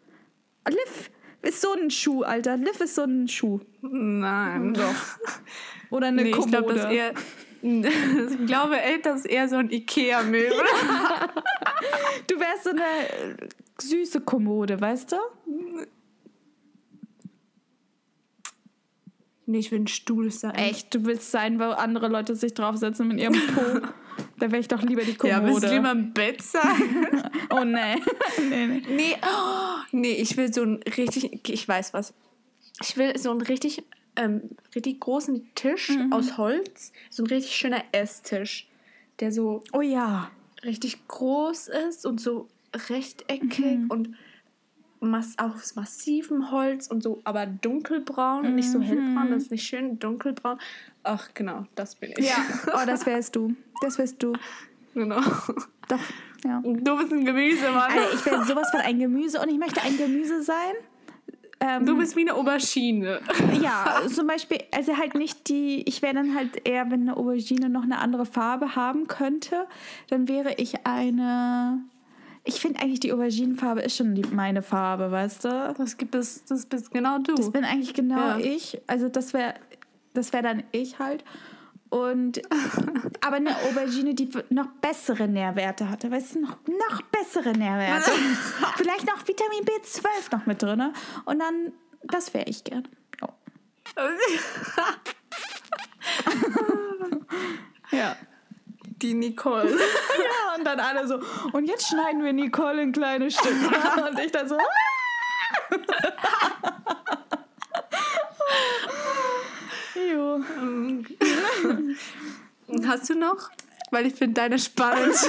Liv ist so ein Schuh, Alter. Liv ist so ein Schuh. Nein. Doch. Oder eine Nee, ich Kommode. glaube, das ist eher. Ich glaube, ey, das ist eher so ein Ikea-Möbel. du wärst so eine süße Kommode, weißt du? nee, ich will ein Stuhl sein. Echt, du willst sein, wo andere Leute sich draufsetzen mit ihrem Po. da wäre ich doch lieber die Ja, willst Kommode. du lieber ein Bett sein? oh nee. nee, nee. nee, oh, nee, ich will so ein richtig. Ich weiß was. Ich will so einen richtig, ähm, richtig großen Tisch aus Holz. So ein richtig schöner Esstisch. Der so Oh ja. richtig groß ist und so rechteckig und mass aus massivem Holz und so, aber dunkelbraun und nicht so hellbraun, das ist nicht schön, dunkelbraun. Ach, genau, das bin ich. Ja, oh, das wärst du. Das wärst du. genau. Doch, ja. Du bist ein Gemüse, Mann. Alter, ich wäre sowas von ein Gemüse und ich möchte ein Gemüse sein. Ähm, Du bist wie eine Aubergine. ja, zum Beispiel, also halt nicht die, ich wäre dann halt eher, wenn eine Aubergine noch eine andere Farbe haben könnte, dann wäre ich eine, ich finde eigentlich die Auberginenfarbe ist schon die, meine Farbe, weißt du? Das gibt es, das bist genau du. Das bin eigentlich genau Ja. ich. Also das wäre das wäre dann ich halt. Und aber eine Aubergine, die noch bessere Nährwerte hatte, weißt du, noch, noch bessere Nährwerte. Vielleicht noch Vitamin B12 noch mit drin. Und dann, das wäre ich gern. Oh. Ja. Die Nicole. ja. Und dann alle so, und jetzt schneiden wir Nicole in kleine Stücke. Und ich dann so, jo. Hast du noch? Weil ich finde deine spannend.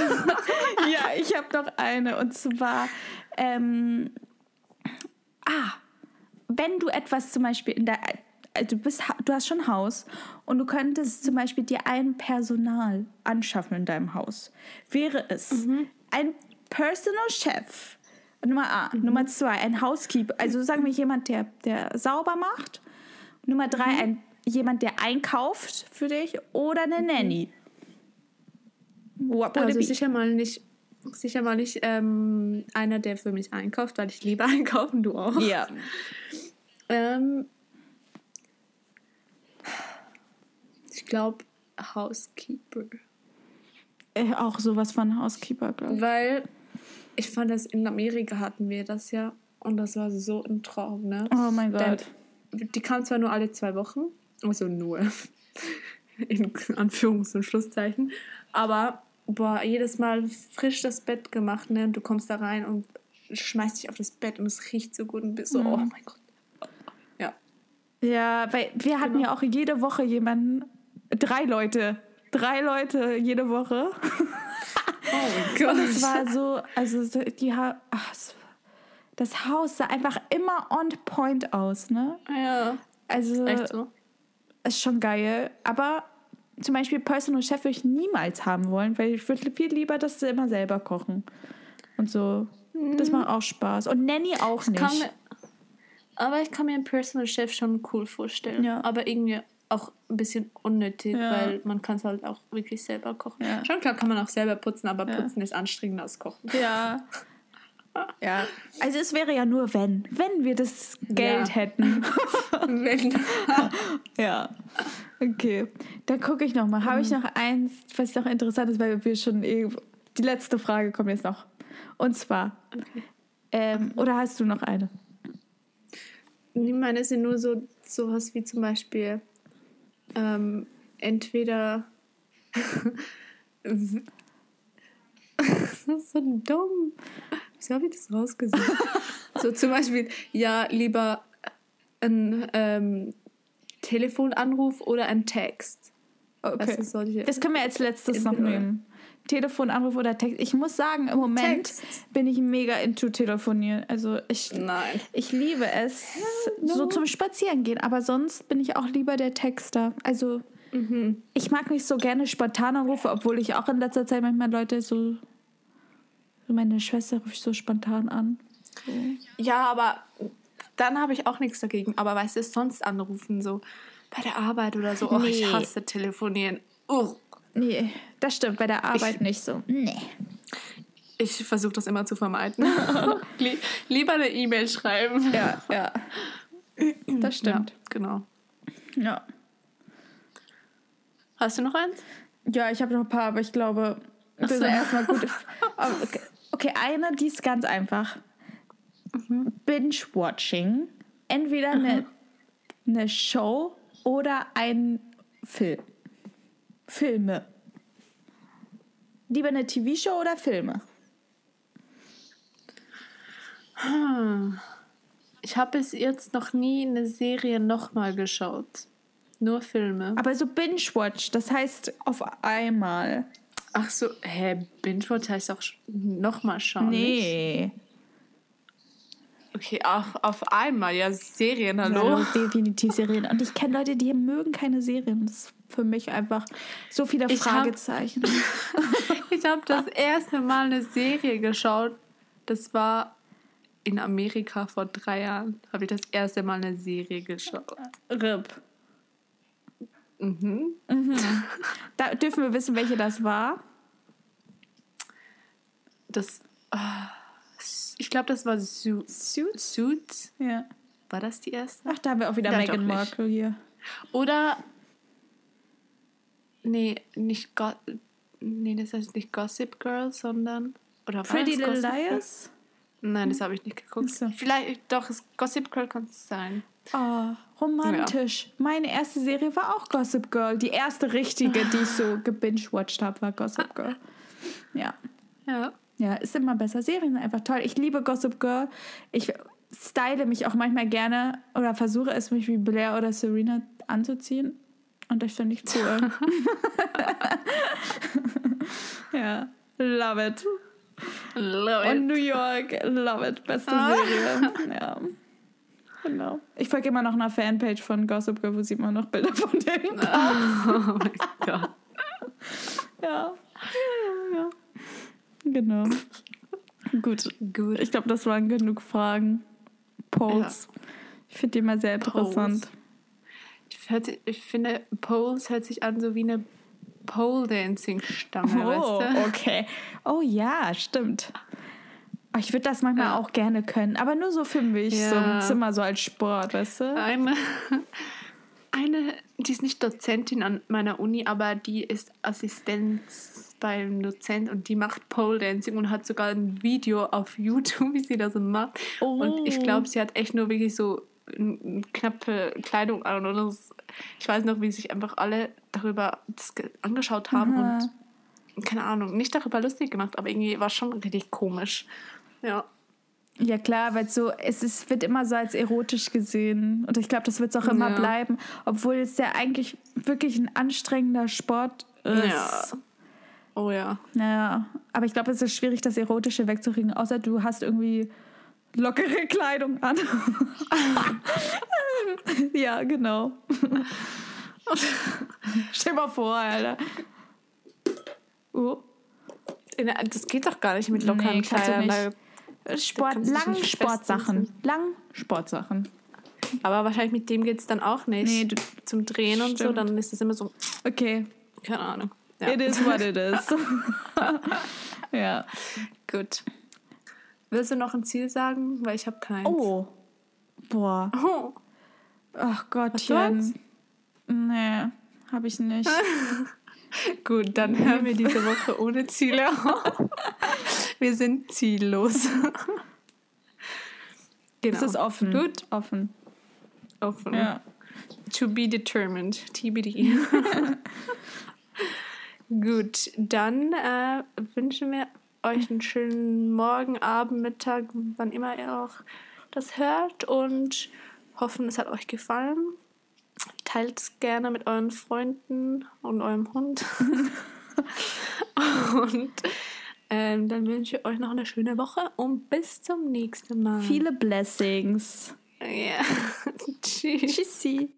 Ja, ich habe noch eine und zwar, ähm, ah, wenn du etwas zum Beispiel in der, also du bist, du hast schon ein Haus und du könntest zum Beispiel dir ein Personal anschaffen in deinem Haus, wäre es ein Personal Chef. Nummer A. Nummer zwei, ein Housekeeper. Also sagen wir jemand, der, der sauber macht. Nummer drei, ein, jemand, der einkauft für dich oder eine Nanny. What Also sicher mal nicht, sicher mal nicht ähm, einer, der für mich einkauft, weil ich liebe einkaufen, du auch. Ja. Ähm, ich glaube Housekeeper. Äh, auch sowas von Housekeeper, glaube ich. Weil ich fand das in Amerika hatten wir das ja und das war so ein Traum, ne? Oh mein Denn Gott. die kam zwar nur alle zwei Wochen, also nur in Anführungs- und Schlusszeichen, aber boah, jedes Mal frisch das Bett gemacht, ne? Und du kommst da rein und schmeißt dich auf das Bett und es riecht so gut und bist so, Mhm. oh mein Gott. Ja. Ja, weil wir hatten ja auch jede Woche jemanden, drei Leute, drei Leute jede Woche. Oh mein Und es war so, also so- die ha ach, das Haus sah einfach immer on point aus, ne? Ja, Also echt so. Ist schon geil. Aber zum Beispiel Personal Chef würde ich niemals haben wollen, weil ich würde viel lieber das immer selber kochen. Und so. Das macht auch Spaß. Und Nanny auch nicht. Mhm. Mir, aber ich kann mir einen Personal Chef schon cool vorstellen. Ja. Aber irgendwie auch ein bisschen unnötig, Ja. weil man kann es halt auch wirklich selber kochen. Ja. Schon klar kann man auch selber putzen, aber putzen ist anstrengender als kochen. Ja. Ja. Also es wäre ja nur wenn. Wenn wir das Geld Ja. hätten. Wenn, Ja. Okay. Dann gucke ich noch mal. Habe ich noch eins, was noch interessant ist, weil wir schon eh. Die letzte Frage kommt jetzt noch. Und zwar. Ähm, oder hast du noch eine? Nee, meine sind nur so sowas wie zum Beispiel ähm, entweder das ist so dumm. Wieso habe ich das rausgesucht? so zum Beispiel, ja, lieber ein ähm, Telefonanruf oder ein Text. Okay. Was ist solche? Das können wir als letztes noch nehmen. Telefonanruf oder Text. Ich muss sagen, im Moment Text. bin ich mega into telefonieren. Also ich, Nein. ich liebe es, so zum Spazierengehen. Aber sonst bin ich auch lieber der Texter. Also Mhm. ich mag nicht so gerne spontan anrufe, obwohl ich auch in letzter Zeit manchmal Leute so... Meine Schwester ruft so spontan an. So. Ja, aber dann habe ich auch nichts dagegen. Aber weißt du, sonst anrufen, so bei der Arbeit oder so. Oh, Nee. ich hasse telefonieren. Oh. Nee, das stimmt, bei der Arbeit nicht so. Nee. Ich versuche das immer zu vermeiden. Lie lieber eine E-Mail schreiben. Ja, ja. Das stimmt. Ja, genau. Ja. Hast du noch eins? Ja, ich habe noch ein paar, aber ich glaube, das ist so. erstmal gut. Aber okay. Okay, eine, die ist ganz einfach. Binge-Watching. Entweder eine, eine Show oder ein Film. Filme. Lieber eine TV-Show oder Filme? Ich habe bis jetzt noch nie eine Serie nochmal geschaut. Nur Filme. Aber so Binge-Watch, das heißt auf einmal. Ach so, hä, Binge-Watch heißt auch nochmal schauen. nicht? Nee. Okay, auch auf einmal. Ja, Serien, hallo. Hallo, definitiv Serien. Und ich kenne Leute, die mögen keine Serien. Das ist für mich einfach so viele Ich hab- Fragezeichen. Ich habe das erste Mal eine Serie geschaut. Das war in Amerika vor drei Jahren. Habe ich das erste Mal eine Serie geschaut. RIP. Mhm. Da dürfen wir wissen, welche das war. Das. ah, ich glaube, das war Su Suits? Suits. Ja. War das die erste? Ach, da haben wir auch wieder Ja, Meghan. Markle hier. Oder. Nee, nicht Go Nee, das heißt nicht Gossip Girl, sondern. Oder Pretty Little Gossip Girl? Liars? Nein, das habe ich nicht geguckt. So. Vielleicht, doch, Gossip Girl kann es sein. Oh, romantisch. Meine erste Serie war auch Gossip Girl. Die erste richtige, die ich so gebingewatcht habe, war Gossip Girl. Ja. Ja. Ja, ist immer besser. Serien sind einfach toll. Ich liebe Gossip Girl. Ich style mich auch manchmal gerne oder versuche es, mich wie Blair oder Serena anzuziehen. Und das finde ich cool. ja, love it. Love Und it. New York, love it. Beste Ah. Serie. Ja. Genau. Ich folge immer noch einer Fanpage von Gossip Girl, wo sieht man noch Bilder von denen. Oh mein Gott. Ja. Ja, ja, ja. Genau. Gut. Gut. Ich glaube, das waren genug Fragen. Polls. Ich finde die immer sehr interessant. Sich- ich finde, Poles hört sich an so wie eine Pole-Dancing-Stange, Oh, weißt du? okay. Oh ja, stimmt. Oh, Ich würde das manchmal Ja. auch gerne können, aber nur so für mich, so im Ja. Zimmer, so als Sport, weißt du? Eine, eine, die ist nicht Dozentin an meiner Uni, aber die ist Assistenz beim Dozent und die macht Pole Dancing und hat sogar ein Video auf YouTube, wie sie das macht. Und ich Oh. glaube, sie hat echt nur wirklich so knappe Kleidung an und das, ich weiß noch, wie sich einfach alle darüber angeschaut haben Aha. und keine Ahnung, nicht darüber lustig gemacht, aber irgendwie war schon richtig komisch. Ja. Ja klar, weil so, es ist, wird immer so als erotisch gesehen. Und ich glaube, das wird es auch immer Ja. bleiben, obwohl es ja eigentlich wirklich ein anstrengender Sport ist. Ja. Oh ja. Naja, aber ich glaube, es ist schwierig, das Erotische wegzukriegen, außer du hast irgendwie lockere Kleidung an. ja, genau. Stell mal vor, Alter. Oh. Das geht doch gar nicht mit lockeren Nee, Kleidern. Da- Sport, kannst du dich lang nicht Sportsachen. Lang Sportsachen. Aber wahrscheinlich mit dem geht es dann auch nicht. Nee, du- Zum Drehen und so, Stimmt. dann ist es immer so, Okay. keine Ahnung. Ja. It is what it is. ja. Gut. Willst du noch ein Ziel sagen? Weil ich habe keins. Oh. Boah. Oh. Ach? Gottchen. Nee, habe ich nicht. Gut, dann hören wir diese Woche ohne Ziele auf. Wir sind ziellos. genau. Es ist offen. Gut. Offen. Offen. Ja. To be determined. TBD. Gut, dann äh, wünschen wir euch einen schönen Morgen, Abend, Mittag, wann immer ihr auch das hört und hoffen, es hat euch gefallen. Teilt es gerne mit euren Freunden und eurem Hund. und ähm, dann wünsche ich euch noch eine schöne Woche und bis zum nächsten Mal. Viele Blessings. Ja. Tschüss. Tschüssi.